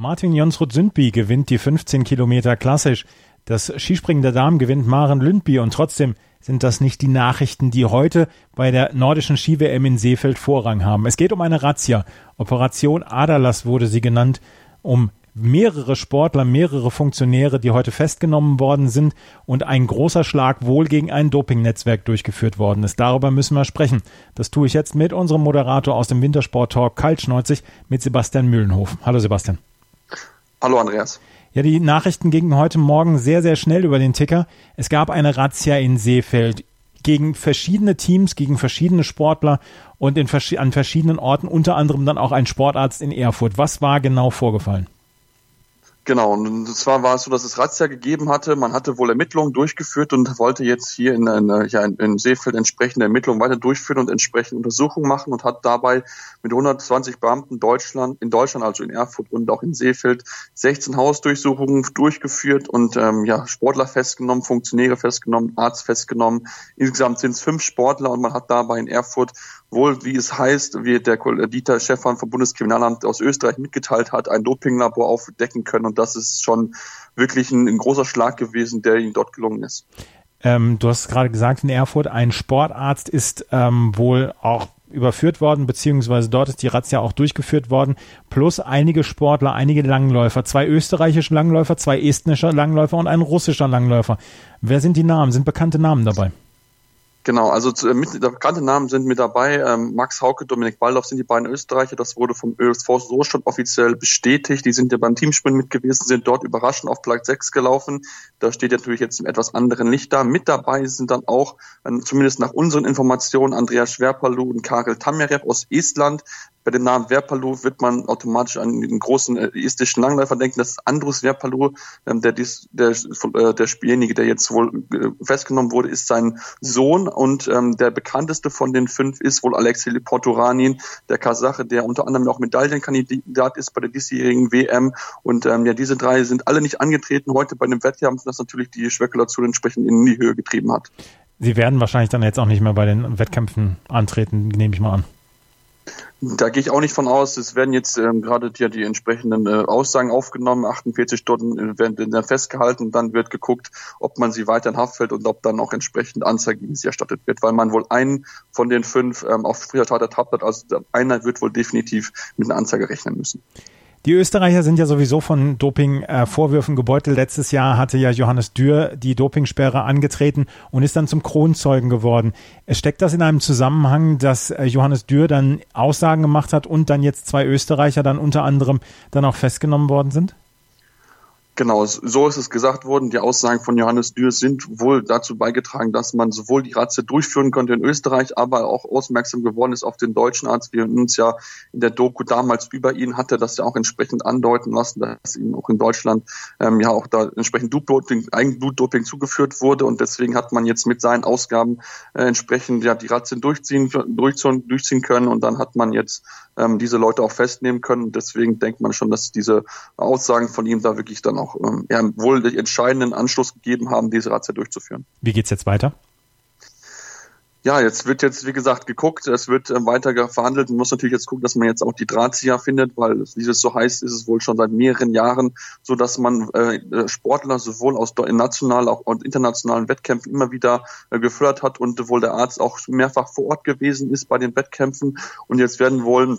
Martin Jonsrud Sündby gewinnt die 15 Kilometer klassisch. Das Skispringen der Damen gewinnt Maren Lündby und trotzdem sind das nicht die Nachrichten, die heute bei der nordischen Ski-WM in Seefeld Vorrang haben. Es geht um eine Razzia. Operation Aderlass wurde sie genannt, um mehrere Sportler, mehrere Funktionäre, die heute festgenommen worden sind und ein großer Schlag wohl gegen ein Dopingnetzwerk durchgeführt worden ist. Darüber müssen wir sprechen. Das tue ich jetzt mit unserem Moderator aus dem Wintersport Talk Kaltschneuzig mit Sebastian Mühlenhof. Hallo Sebastian. Hallo Andreas. Ja, die Nachrichten gingen heute Morgen sehr, sehr schnell über den Ticker. Es gab eine Razzia in Seefeld gegen verschiedene Teams, gegen verschiedene Sportler und in, an verschiedenen Orten, unter anderem dann auch ein Sportarzt in Erfurt. Was war genau vorgefallen? Genau, und zwar war es so, dass es Razzia gegeben hatte. Man hatte wohl Ermittlungen durchgeführt und wollte jetzt hier in, in, ja, in Seefeld entsprechende Ermittlungen weiter durchführen und entsprechende Untersuchungen machen und hat dabei mit 120 Beamten Deutschland, in Deutschland, also in Erfurt und auch in Seefeld, 16 Hausdurchsuchungen durchgeführt und ähm, ja, Sportler festgenommen, Funktionäre festgenommen, Arzt festgenommen. Insgesamt sind es fünf Sportler und man hat dabei in Erfurt wohl, wie es heißt, wie der Dieter Stefan vom Bundeskriminalamt aus Österreich mitgeteilt hat, ein Dopinglabor aufdecken können. Und das ist schon wirklich ein, ein großer Schlag gewesen, der ihm dort gelungen ist. Ähm, du hast gerade gesagt, in Erfurt ein Sportarzt ist ähm, wohl auch überführt worden, beziehungsweise dort ist die Razzia auch durchgeführt worden, plus einige Sportler, einige Langläufer, zwei österreichische Langläufer, zwei estnische Langläufer und ein russischer Langläufer. Wer sind die Namen? Sind bekannte Namen dabei? Genau, also zu, mit, bekannte Namen sind mit dabei. Ähm, Max Hauke, Dominik Baldauf sind die beiden Österreicher. Das wurde vom ÖSV so schon offiziell bestätigt. Die sind ja beim Teamsprint mit gewesen, sind dort überraschend auf Platz 6 gelaufen. Da steht natürlich jetzt im etwas anderen Licht da. Mit dabei sind dann auch, äh, zumindest nach unseren Informationen, Andreas Schwerpalu und Karel Tamerev aus Estland. Bei dem Namen Verpalu wird man automatisch an den großen äh, estischen Langläufer denken. Das ist Andrus Verpalu, ähm, der, der, äh, derjenige, der jetzt wohl äh, festgenommen wurde, ist sein Sohn und ähm, der bekannteste von den fünf ist wohl Alexei Porturanin, der Kasache, der unter anderem auch Medaillenkandidat ist bei der diesjährigen WM. Und ähm, ja, diese drei sind alle nicht angetreten heute bei dem Wettkampf, das natürlich die Spekulation entsprechend in die Höhe getrieben hat. Sie werden wahrscheinlich dann jetzt auch nicht mehr bei den Wettkämpfen antreten, nehme ich mal an. Da gehe ich auch nicht von aus. Es werden jetzt ähm, gerade die, die entsprechenden äh, Aussagen aufgenommen. 48 Stunden äh, werden dann festgehalten. Dann wird geguckt, ob man sie weiter in Haft fällt und ob dann auch entsprechend Anzeige gegen sie erstattet wird, weil man wohl einen von den fünf ähm, auf früher Tat ertappt hat. Also einer wird wohl definitiv mit einer Anzeige rechnen müssen. Die Österreicher sind ja sowieso von Doping-Vorwürfen gebeutelt. Letztes Jahr hatte ja Johannes Dürr die Dopingsperre angetreten und ist dann zum Kronzeugen geworden. Steckt das in einem Zusammenhang, dass äh, Johannes Dürr dann Aussagen gemacht hat und dann jetzt zwei Österreicher dann unter anderem dann auch festgenommen worden sind? Genau, so ist es gesagt worden. Die Aussagen von Johannes Dürr sind wohl dazu beigetragen, dass man sowohl die Ratze durchführen konnte in Österreich, aber auch aufmerksam geworden ist auf den deutschen Arzt. Wir uns ja in der Doku damals über ihn hatte, das ja auch entsprechend andeuten lassen, dass ihm auch in Deutschland ähm, ja auch da entsprechend Blutdoping, Eigenblutdoping zugeführt wurde und deswegen hat man jetzt mit seinen Ausgaben äh, entsprechend ja die Ratze durchziehen, durchziehen, durchziehen können und dann hat man jetzt ähm, diese Leute auch festnehmen können. Deswegen denkt man schon, dass diese Aussagen von ihm da wirklich dann auch ähm, ja, wohl den entscheidenden Anschluss gegeben haben, diese Razzia durchzuführen. Wie geht's jetzt weiter? Ja, jetzt wird jetzt, wie gesagt, geguckt, es wird äh, weiter verhandelt. Man muss natürlich jetzt gucken, dass man jetzt auch die Drahtzieher findet, weil, wie es so heißt, ist es wohl schon seit mehreren Jahren so, dass man äh, Sportler sowohl aus nationalen auch und internationalen Wettkämpfen immer wieder äh, gefördert hat und wohl der Arzt auch mehrfach vor Ort gewesen ist bei den Wettkämpfen. Und jetzt werden wohl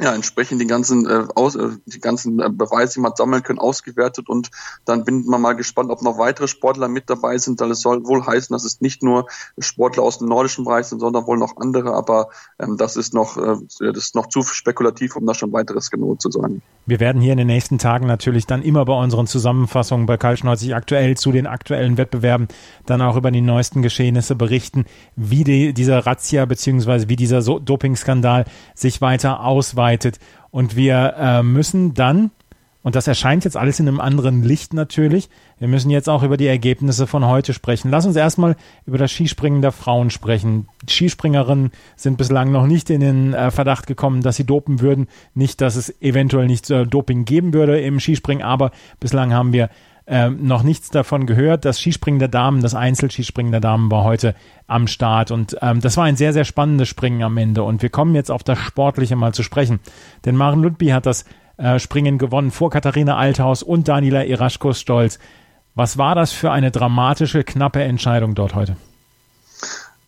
ja, entsprechend die ganzen, äh, aus, äh, die ganzen äh, Beweise, die man sammeln können, ausgewertet und dann bin man mal gespannt, ob noch weitere Sportler mit dabei sind, weil es soll wohl heißen, dass es nicht nur Sportler aus dem nordischen Bereich sind, sondern wohl noch andere, aber ähm, das ist noch, äh, das ist noch zu spekulativ, um da schon weiteres genau zu sagen. Wir werden hier in den nächsten Tagen natürlich dann immer bei unseren Zusammenfassungen bei Kalsch 90 aktuell zu den aktuellen Wettbewerben dann auch über die neuesten Geschehnisse berichten, wie die, dieser Razzia beziehungsweise wie dieser Dopingskandal sich weiter ausweitet. Und wir äh, müssen dann Und das erscheint jetzt alles in einem anderen Licht natürlich. Wir müssen jetzt auch über die Ergebnisse von heute sprechen. Lass uns erstmal über das Skispringen der Frauen sprechen. Skispringerinnen sind bislang noch nicht in den äh, Verdacht gekommen, dass sie dopen würden. Nicht, dass es eventuell nicht äh, Doping geben würde im Skispringen, aber bislang haben wir äh, noch nichts davon gehört. Das Skispringen der Damen, das Einzelskispringen der Damen war heute am Start und ähm, das war ein sehr, sehr spannendes Springen am Ende. Und wir kommen jetzt auf das Sportliche mal zu sprechen. Denn Maren Ludby hat das äh, Springen gewonnen vor Katharina Althaus und Daniela Iraschkos-Stolz. Was war das für eine dramatische, knappe Entscheidung dort heute?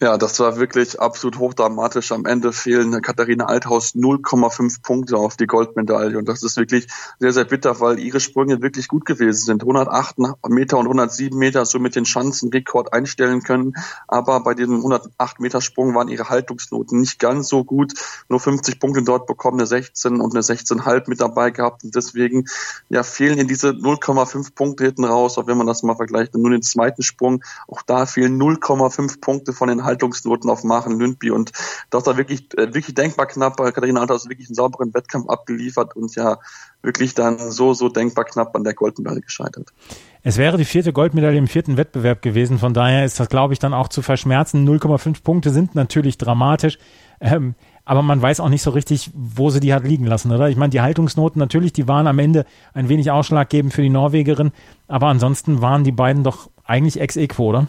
Ja, das war wirklich absolut hochdramatisch. Am Ende fehlen Katharina Althaus 0,5 Punkte auf die Goldmedaille. Und das ist wirklich sehr, sehr bitter, weil ihre Sprünge wirklich gut gewesen sind. 108 Meter und 107 Meter so mit den Schanzenrekord einstellen können. Aber bei diesem 108 Meter Sprung waren ihre Haltungsnoten nicht ganz so gut. Nur 50 Punkte dort bekommen, eine 16 und eine 16,5 mit dabei gehabt. Und deswegen ja, fehlen in diese 0,5 Punkte hinten raus. Auch wenn man das mal vergleicht, nur den zweiten Sprung. Auch da fehlen 0,5 Punkte von den Haltungsnoten auf Maren Lündby und das war wirklich, äh, wirklich denkbar knapp. Katharina Althaus wirklich einen sauberen Wettkampf abgeliefert und ja wirklich dann so, so denkbar knapp an der Goldmedaille gescheitert. Es wäre die vierte Goldmedaille im vierten Wettbewerb gewesen, von daher ist das, glaube ich, dann auch zu verschmerzen. 0,5 Punkte sind natürlich dramatisch. Ähm, aber man weiß auch nicht so richtig, wo sie die hat liegen lassen, oder? Ich meine, die Haltungsnoten natürlich, die waren am Ende ein wenig ausschlaggebend für die Norwegerin, aber ansonsten waren die beiden doch eigentlich ex equo, oder?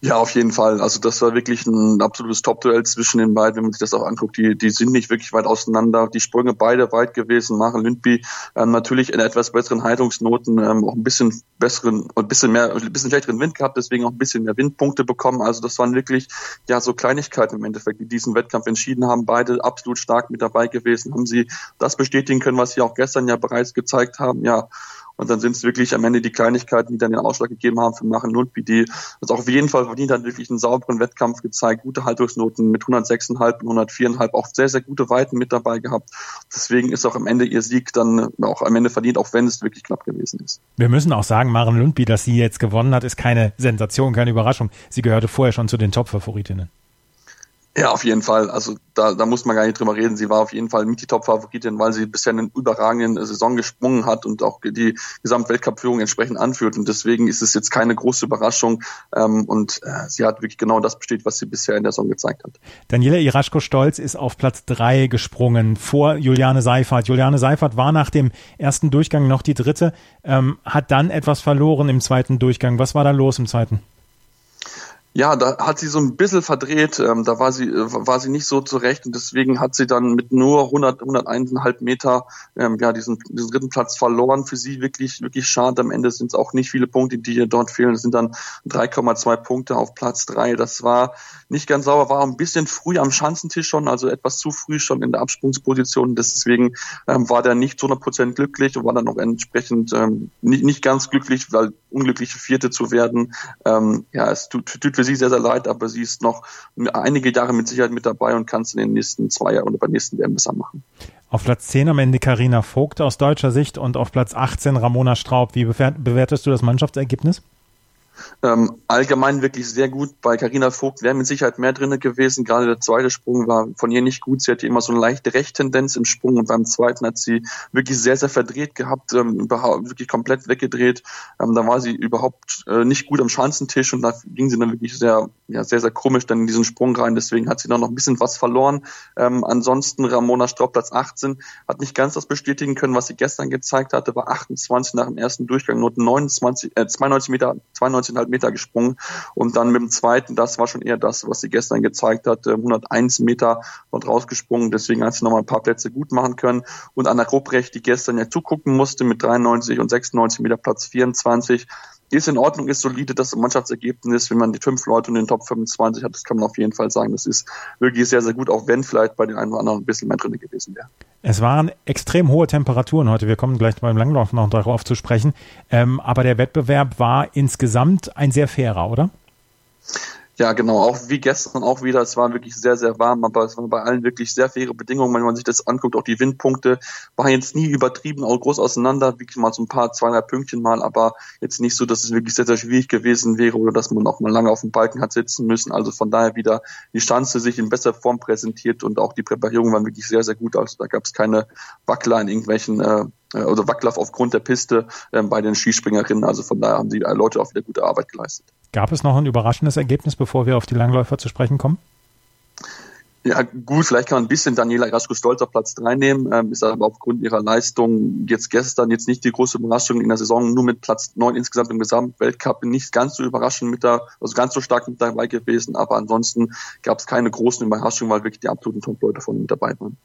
Ja, auf jeden Fall. Also das war wirklich ein absolutes Top-Duell zwischen den beiden, wenn man sich das auch anguckt. Die, die sind nicht wirklich weit auseinander. Die Sprünge beide weit gewesen. Maren Lindby ähm, natürlich in etwas besseren Haltungsnoten, ähm, auch ein bisschen besseren, ein bisschen mehr, ein bisschen schlechteren Wind gehabt, deswegen auch ein bisschen mehr Windpunkte bekommen. Also das waren wirklich ja so Kleinigkeiten im Endeffekt, die diesen Wettkampf entschieden haben. Beide absolut stark mit dabei gewesen, haben sie das bestätigen können, was sie auch gestern ja bereits gezeigt haben. Ja, und dann sind es wirklich am Ende die Kleinigkeiten, die dann den Ausschlag gegeben haben für Machen Lundby, die das auch auf jeden Fall verdient hat, wirklich einen sauberen Wettkampf gezeigt, gute Haltungsnoten mit 106,5 und 104,5, auch sehr, sehr gute Weiten mit dabei gehabt. Deswegen ist auch am Ende ihr Sieg dann auch am Ende verdient, auch wenn es wirklich knapp gewesen ist. Wir müssen auch sagen, Maren Lundby, dass sie jetzt gewonnen hat, ist keine Sensation, keine Überraschung. Sie gehörte vorher schon zu den Top-Favoritinnen. Ja, auf jeden Fall. Also da, da muss man gar nicht drüber reden. Sie war auf jeden Fall mit die Top-Favoritin, weil sie bisher eine überragende Saison gesprungen hat und auch die Gesamtweltcup-Führung entsprechend anführt. Und deswegen ist es jetzt keine große Überraschung. Ähm, und äh, sie hat wirklich genau das bestätigt, was sie bisher in der Saison gezeigt hat. Daniela Iraschko-Stolz ist auf Platz drei gesprungen vor Juliane Seifert. Juliane Seifert war nach dem ersten Durchgang noch die dritte, ähm, hat dann etwas verloren im zweiten Durchgang. Was war da los im zweiten? Ja, da hat sie so ein bisschen verdreht. Ähm, da war sie, äh, war sie nicht so zurecht und deswegen hat sie dann mit nur 100, 101,5 Meter ähm, ja diesen, diesen dritten Platz verloren. Für sie wirklich, wirklich schade. Am Ende sind es auch nicht viele Punkte, die ihr dort fehlen. Es sind dann 3,2 Punkte auf Platz drei. Das war nicht ganz sauber, war ein bisschen früh am Schanzentisch schon, also etwas zu früh schon in der Absprungsposition. Deswegen ähm, war der nicht zu 100 Prozent glücklich und war dann auch entsprechend ähm, nicht, nicht ganz glücklich, weil unglückliche Vierte zu werden. Ähm, ja, es tut, tut für sie sehr, sehr leid, aber sie ist noch einige Jahre mit Sicherheit mit dabei und kann es in den nächsten zwei Jahren oder beim nächsten WM besser machen. Auf Platz 10 am Ende Karina Vogt aus deutscher Sicht und auf Platz 18 Ramona Straub. Wie bewertest du das Mannschaftsergebnis? Ähm, allgemein wirklich sehr gut. Bei Carina Vogt wäre mit Sicherheit mehr drinne gewesen. Gerade der zweite Sprung war von ihr nicht gut. Sie hatte immer so eine leichte Rechttendenz im Sprung und beim zweiten hat sie wirklich sehr, sehr verdreht gehabt, ähm, wirklich komplett weggedreht. Ähm, da war sie überhaupt äh, nicht gut am Schanzentisch und da ging sie dann wirklich sehr, ja, sehr, sehr komisch dann in diesen Sprung rein. Deswegen hat sie dann noch ein bisschen was verloren. Ähm, ansonsten Ramona Straub Platz 18 hat nicht ganz das bestätigen können, was sie gestern gezeigt hatte, war 28 nach dem ersten Durchgang, nur 29, äh, 92 Meter, 92 19,5 Meter gesprungen. Und dann mit dem zweiten, das war schon eher das, was sie gestern gezeigt hat, 101 Meter dort rausgesprungen, deswegen hat sie nochmal ein paar Plätze gut machen können. Und Anna Rupprecht, die gestern ja zugucken musste mit 93 und 96 Meter Platz 24, ist in Ordnung, ist solide, das Mannschaftsergebnis, wenn man die fünf Leute in den Top 25 hat, das kann man auf jeden Fall sagen. Das ist wirklich sehr, sehr gut, auch wenn vielleicht bei den einen oder anderen ein bisschen mehr drin gewesen wäre. Es waren extrem hohe Temperaturen heute. Wir kommen gleich beim Langlauf noch darauf zu sprechen. Ähm, aber der Wettbewerb war insgesamt ein sehr fairer, oder? Ja, genau. Auch wie gestern auch wieder. Es war wirklich sehr, sehr warm, aber es waren bei allen wirklich sehr faire Bedingungen. Wenn man sich das anguckt, auch die Windpunkte waren jetzt nie übertrieben, auch groß auseinander. Wirklich mal so ein paar, zwei, drei Pünktchen mal, aber jetzt nicht so, dass es wirklich sehr, sehr schwierig gewesen wäre oder dass man auch mal lange auf dem Balken hat sitzen müssen. Also von daher wieder die Chance sich in besser Form präsentiert und auch die Präparierungen waren wirklich sehr, sehr gut. Also da gab es keine Wackler in irgendwelchen äh, oder Wackler aufgrund der Piste äh, bei den Skispringerinnen. Also von daher haben die Leute auch wieder gute Arbeit geleistet. Gab es noch ein überraschendes Ergebnis, bevor wir auf die Langläufer zu sprechen kommen? Ja, gut, vielleicht kann man ein bisschen Daniela Raschko-Stolz auf Platz 3 nehmen, ähm, ist aber aufgrund ihrer Leistung jetzt gestern jetzt nicht die große Überraschung in der Saison, nur mit Platz 9 insgesamt im Gesamtweltcup nicht ganz so überraschend mit da, also ganz so stark mit dabei gewesen, aber ansonsten gab es keine großen Überraschungen, weil wirklich die absoluten Top-Leute von mit dabei waren.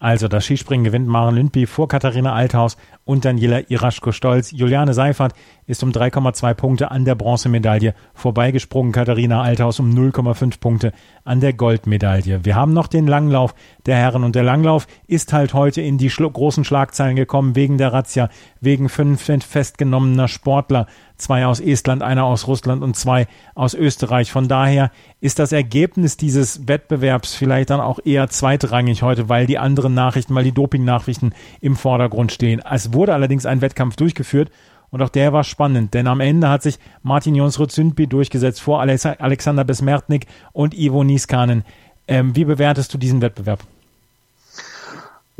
Also das Skispringen gewinnt Maren Lündby vor Katharina Althaus und Daniela Iraschko-Stolz. Juliane Seifert ist um 3,2 Punkte an der Bronzemedaille vorbeigesprungen. Katharina Althaus um 0,5 Punkte an der Goldmedaille. Wir haben noch den Langlauf der Herren und der Langlauf ist halt heute in die schlo großen Schlagzeilen gekommen wegen der Razzia, wegen fünf festgenommener Sportler zwei aus Estland, einer aus Russland und zwei aus Österreich. Von daher ist das Ergebnis dieses Wettbewerbs vielleicht dann auch eher zweitrangig heute, weil die anderen Nachrichten, weil die Doping-Nachrichten im Vordergrund stehen. Es wurde allerdings ein Wettkampf durchgeführt und auch der war spannend, denn am Ende hat sich Martin Jonsrud-Sündby durchgesetzt vor Alexander Besmertnik und Ivo Niskanen. Ähm, wie bewertest du diesen Wettbewerb?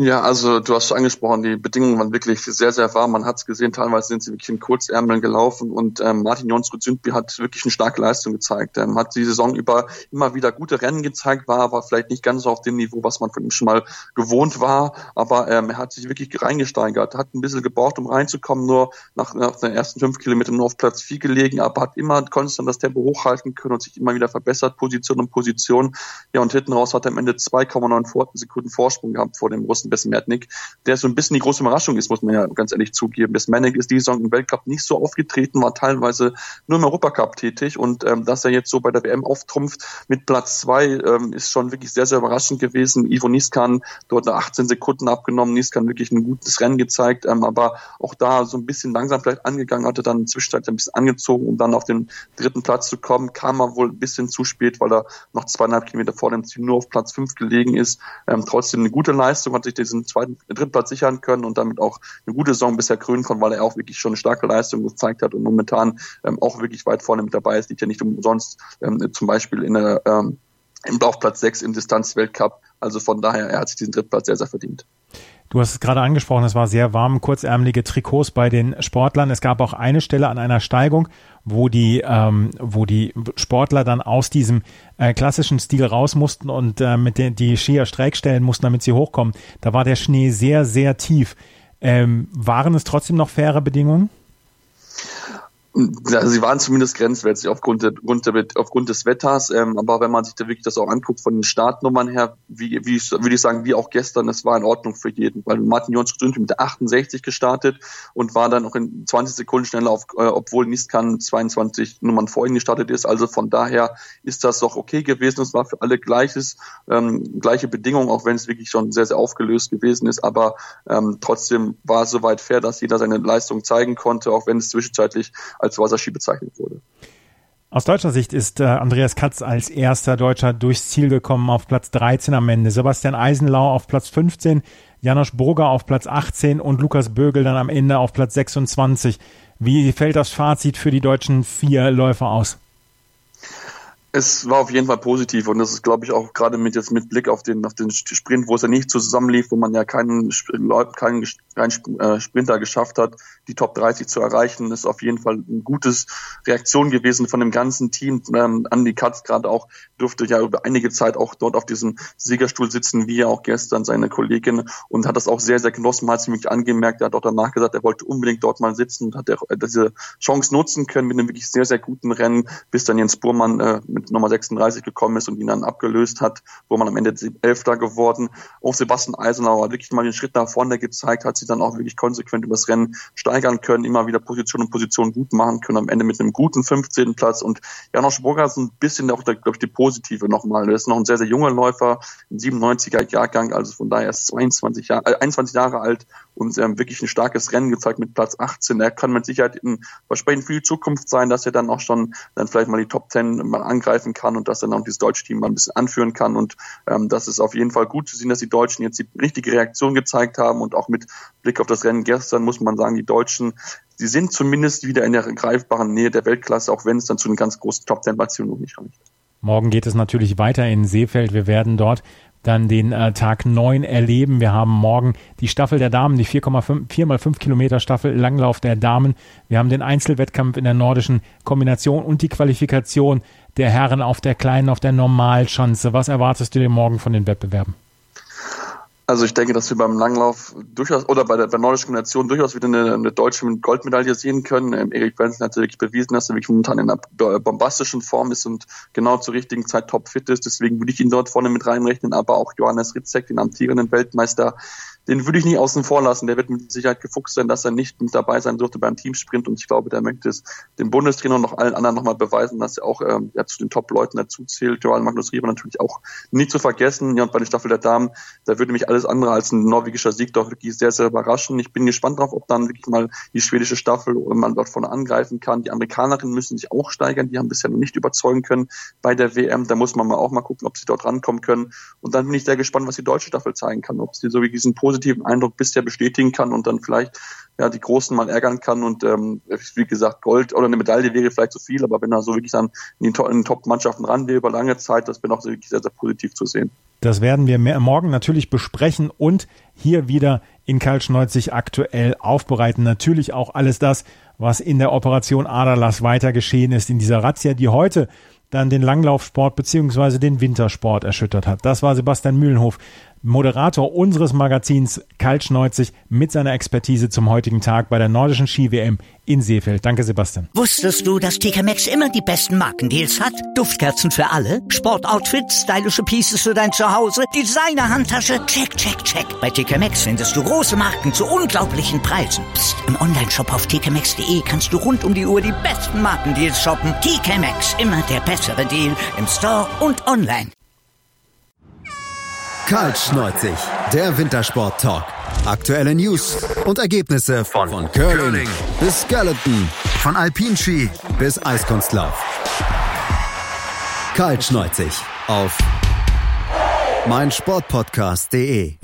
Ja, also du hast schon angesprochen, die Bedingungen waren wirklich sehr, sehr warm. Man hat es gesehen, teilweise sind sie wirklich in Kurzärmeln gelaufen und ähm, Martin Jonsrud Sündby hat wirklich eine starke Leistung gezeigt. Ähm, hat die Saison über immer wieder gute Rennen gezeigt, war aber vielleicht nicht ganz auf dem Niveau, was man von ihm schon mal gewohnt war. Aber ähm, er hat sich wirklich reingesteigert, hat ein bisschen gebraucht, um reinzukommen, nur nach, nach den ersten fünf Kilometern nur auf Platz vier gelegen, aber hat immer konstant das Tempo hochhalten können und sich immer wieder verbessert, Position und Position. Ja, und hinten raus hat er am Ende 2,9 Sekunden Vorsprung gehabt vor dem Russen Besmetnik, der so ein bisschen die große Überraschung ist, muss man ja ganz ehrlich zugeben. Besmetnik ist diese Saison im Weltcup nicht so aufgetreten, war teilweise nur im Europacup tätig und ähm, dass er jetzt so bei der WM auftrumpft mit Platz zwei, ähm, ist schon wirklich sehr, sehr überraschend gewesen. Ivo Niskan dort 18 Sekunden abgenommen, Niskan wirklich ein gutes Rennen gezeigt, ähm, aber auch da so ein bisschen langsam vielleicht angegangen, hatte dann zwischenzeit ein bisschen angezogen, um dann auf den dritten Platz zu kommen, kam er wohl ein bisschen zu spät, weil er noch zweieinhalb Kilometer vor dem Ziel nur auf Platz fünf gelegen ist. Ähm, trotzdem eine gute Leistung, hat sich diesen zweiten, dritten Platz sichern können und damit auch eine gute Saison bisher krönen konnte, weil er auch wirklich schon eine starke Leistung gezeigt hat und momentan ähm, auch wirklich weit vorne mit dabei ist, liegt ja nicht umsonst ähm, zum Beispiel in der, ähm, im Laufplatz 6 im Distanzweltcup. Also von daher, er hat sich diesen Drittplatz sehr, sehr verdient. Du hast es gerade angesprochen, es war sehr warm, kurzärmelige Trikots bei den Sportlern. Es gab auch eine Stelle an einer Steigung, wo die, ähm, wo die Sportler dann aus diesem äh, klassischen Stil raus mussten und äh, mit den die Skier schräg stellen mussten, damit sie hochkommen. Da war der Schnee sehr, sehr tief. Ähm, waren es trotzdem noch faire Bedingungen? Sie waren zumindest grenzwertig aufgrund, der, aufgrund des Wetters, ähm, aber wenn man sich da wirklich das auch anguckt von den Startnummern her, wie, wie würde ich sagen, wie auch gestern, das war in Ordnung für jeden, weil Martin Jons mit der 68 gestartet und war dann auch in 20 Sekunden schneller, auf, äh, obwohl Niskan 22 Nummern vor ihm gestartet ist. Also von daher ist das doch okay gewesen. Es war für alle gleiches, ähm, gleiche Bedingungen, auch wenn es wirklich schon sehr, sehr aufgelöst gewesen ist. Aber ähm, trotzdem war es soweit fair, dass jeder seine Leistung zeigen konnte, auch wenn es zwischenzeitlich als Wasserski bezeichnet wurde. Aus deutscher Sicht ist äh, Andreas Katz als erster Deutscher durchs Ziel gekommen auf Platz 13 am Ende. Sebastian Eisenlau auf Platz 15, Janosch Burger auf Platz 18 und Lukas Bögel dann am Ende auf Platz 26. Wie fällt das Fazit für die deutschen vier Läufer aus? Es war auf jeden Fall positiv und das ist, glaube ich, auch gerade mit jetzt mit Blick auf den auf den Sprint, wo es ja nicht zusammenlief, wo man ja keinen, keinen, keinen äh, Sprinter geschafft hat, die Top 30 zu erreichen, ist auf jeden Fall eine gutes Reaktion gewesen von dem ganzen Team. Ähm, Andy Katz gerade auch durfte ja über einige Zeit auch dort auf diesem Siegerstuhl sitzen, wie ja auch gestern seine Kollegin und hat das auch sehr, sehr genossen, mal ziemlich angemerkt. Er hat auch danach gesagt, er wollte unbedingt dort mal sitzen und hat er diese Chance nutzen können mit einem wirklich sehr, sehr guten Rennen, bis dann Jens Burmann äh, mit Nummer 36 gekommen ist und ihn dann abgelöst hat, wo man am Ende Elfter geworden. Auch Sebastian Eisenauer hat wirklich mal den Schritt nach vorne gezeigt, hat sich dann auch wirklich konsequent übers Rennen steigern können, immer wieder Position und Position gut machen können, am Ende mit einem guten 15. Platz. Und Janosch Burger ist ein bisschen auch, glaube ich, die positive nochmal. Er ist noch ein sehr, sehr junger Läufer, ein 97er Jahrgang, also von daher ist 22 Jahre, äh, 21 Jahre alt und ähm, wirklich ein starkes Rennen gezeigt mit Platz 18. Er kann mit Sicherheit in versprechen für die Zukunft sein, dass er dann auch schon dann vielleicht mal die Top 10 mal angreifen kann und dass er dann auch dieses deutsche Team mal ein bisschen anführen kann. Und ähm, das ist auf jeden Fall gut zu sehen, dass die Deutschen jetzt die richtige Reaktion gezeigt haben und auch mit Blick auf das Rennen gestern muss man sagen, die Deutschen sie sind zumindest wieder in der greifbaren Nähe der Weltklasse, auch wenn es dann zu den ganz großen top ten platzierungen noch nicht reicht. Morgen geht es natürlich weiter in Seefeld. Wir werden dort dann den äh, Tag 9 erleben. Wir haben morgen die Staffel der Damen, die 4,5 4 mal 5 Kilometer Staffel Langlauf der Damen. Wir haben den Einzelwettkampf in der nordischen Kombination und die Qualifikation der Herren auf der kleinen, auf der Normalschanze. Was erwartest du dir morgen von den Wettbewerben? Also ich denke, dass wir beim Langlauf durchaus oder bei der, bei der nordischen Kombination durchaus wieder eine, eine deutsche Goldmedaille sehen können. Ähm, Erik Benson hat wirklich bewiesen, dass er wirklich momentan in einer bombastischen Form ist und genau zur richtigen Zeit topfit ist. Deswegen würde ich ihn dort vorne mit reinrechnen, aber auch Johannes Ritzek, den amtierenden Weltmeister, den würde ich nicht außen vor lassen. Der wird mit Sicherheit gefuchst sein, dass er nicht mit dabei sein durfte beim Teamsprint. Und ich glaube, der möchte es dem Bundestrainer und noch allen anderen nochmal beweisen, dass er auch ähm, ja, zu den Top-Leuten dazu zählt. Johann Magnus Rieber natürlich auch nicht zu vergessen. Ja, und bei der Staffel der Damen, da würde mich alles andere als ein norwegischer Sieg doch wirklich sehr, sehr überraschen. Ich bin gespannt darauf, ob dann wirklich mal die schwedische Staffel man dort vorne angreifen kann. Die Amerikanerinnen müssen sich auch steigern. Die haben bisher noch nicht überzeugen können bei der WM. Da muss man mal auch mal gucken, ob sie dort rankommen können. Und dann bin ich sehr gespannt, was die deutsche Staffel zeigen kann. Ob sie so wie diesen positiven Eindruck bisher bestätigen kann und dann vielleicht ja die Großen mal ärgern kann und ähm, wie gesagt Gold oder eine Medaille wäre vielleicht zu viel, aber wenn er so wirklich dann in den Top-Mannschaften ran will über lange Zeit, das wäre auch wirklich sehr, sehr positiv zu sehen. Das werden wir morgen natürlich besprechen und hier wieder in Kaltschneuzig aktuell aufbereiten. Natürlich auch alles das, was in der Operation Aderlass weiter geschehen ist in dieser Razzia, die heute dann den Langlaufsport beziehungsweise den Wintersport erschüttert hat. Das war Sebastian Mühlenhof Moderator unseres Magazins Kaltschneuzig mit seiner Expertise zum heutigen Tag bei der nordischen Ski-WM in Seefeld. Danke, Sebastian. Wusstest du, dass TK Maxx immer die besten Markendeals hat? Duftkerzen für alle, Sportoutfits, stylische Pieces für dein Zuhause, Designer-Handtasche, check, check, check. Bei TK Maxx findest du große Marken zu unglaublichen Preisen. Psst. im Onlineshop auf tkmaxx.de kannst du rund um die Uhr die besten Markendeals shoppen. TK Maxx, immer der bessere Deal im Store und online. Kaltschneuzig, der Wintersport-Talk. Aktuelle News und Ergebnisse von, von Curling, bis Skeleton, von Alpinski bis Eiskunstlauf. Kaltschneuzig auf meinsportpodcast.de